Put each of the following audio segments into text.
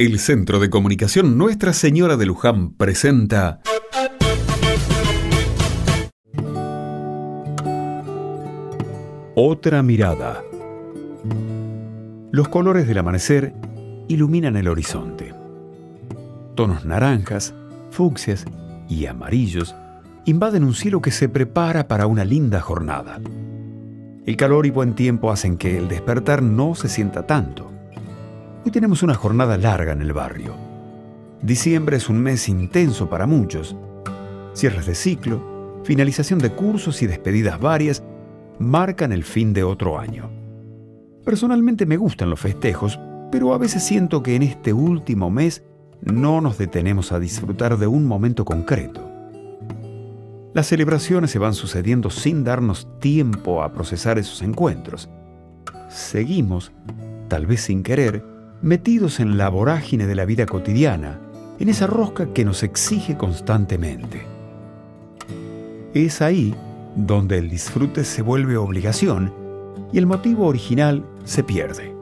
El Centro de Comunicación Nuestra Señora de Luján presenta Otra mirada. Los colores del amanecer iluminan el horizonte. Tonos naranjas, fucsias y amarillos invaden un cielo que se prepara para una linda jornada. El calor y buen tiempo hacen que el despertar no se sienta tanto Hoy tenemos una jornada larga en el barrio. Diciembre es un mes intenso para muchos. Cierres de ciclo, finalización de cursos y despedidas varias marcan el fin de otro año. Personalmente me gustan los festejos, pero a veces siento que en este último mes no nos detenemos a disfrutar de un momento concreto. Las celebraciones se van sucediendo sin darnos tiempo a procesar esos encuentros. Seguimos, tal vez sin querer, metidos en la vorágine de la vida cotidiana, en esa rosca que nos exige constantemente. Es ahí donde el disfrute se vuelve obligación y el motivo original se pierde.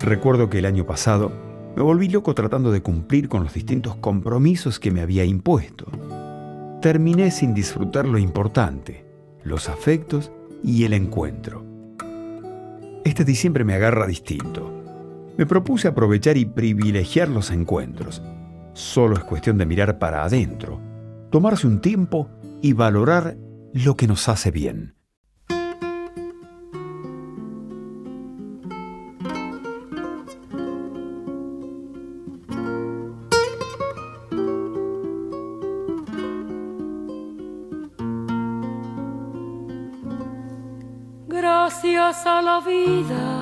Recuerdo que el año pasado me volví loco tratando de cumplir con los distintos compromisos que me había impuesto. Terminé sin disfrutar lo importante, los afectos y el encuentro. Este diciembre me agarra distinto me propuse aprovechar y privilegiar los encuentros. Solo es cuestión de mirar para adentro, tomarse un tiempo y valorar lo que nos hace bien. Gracias a la vida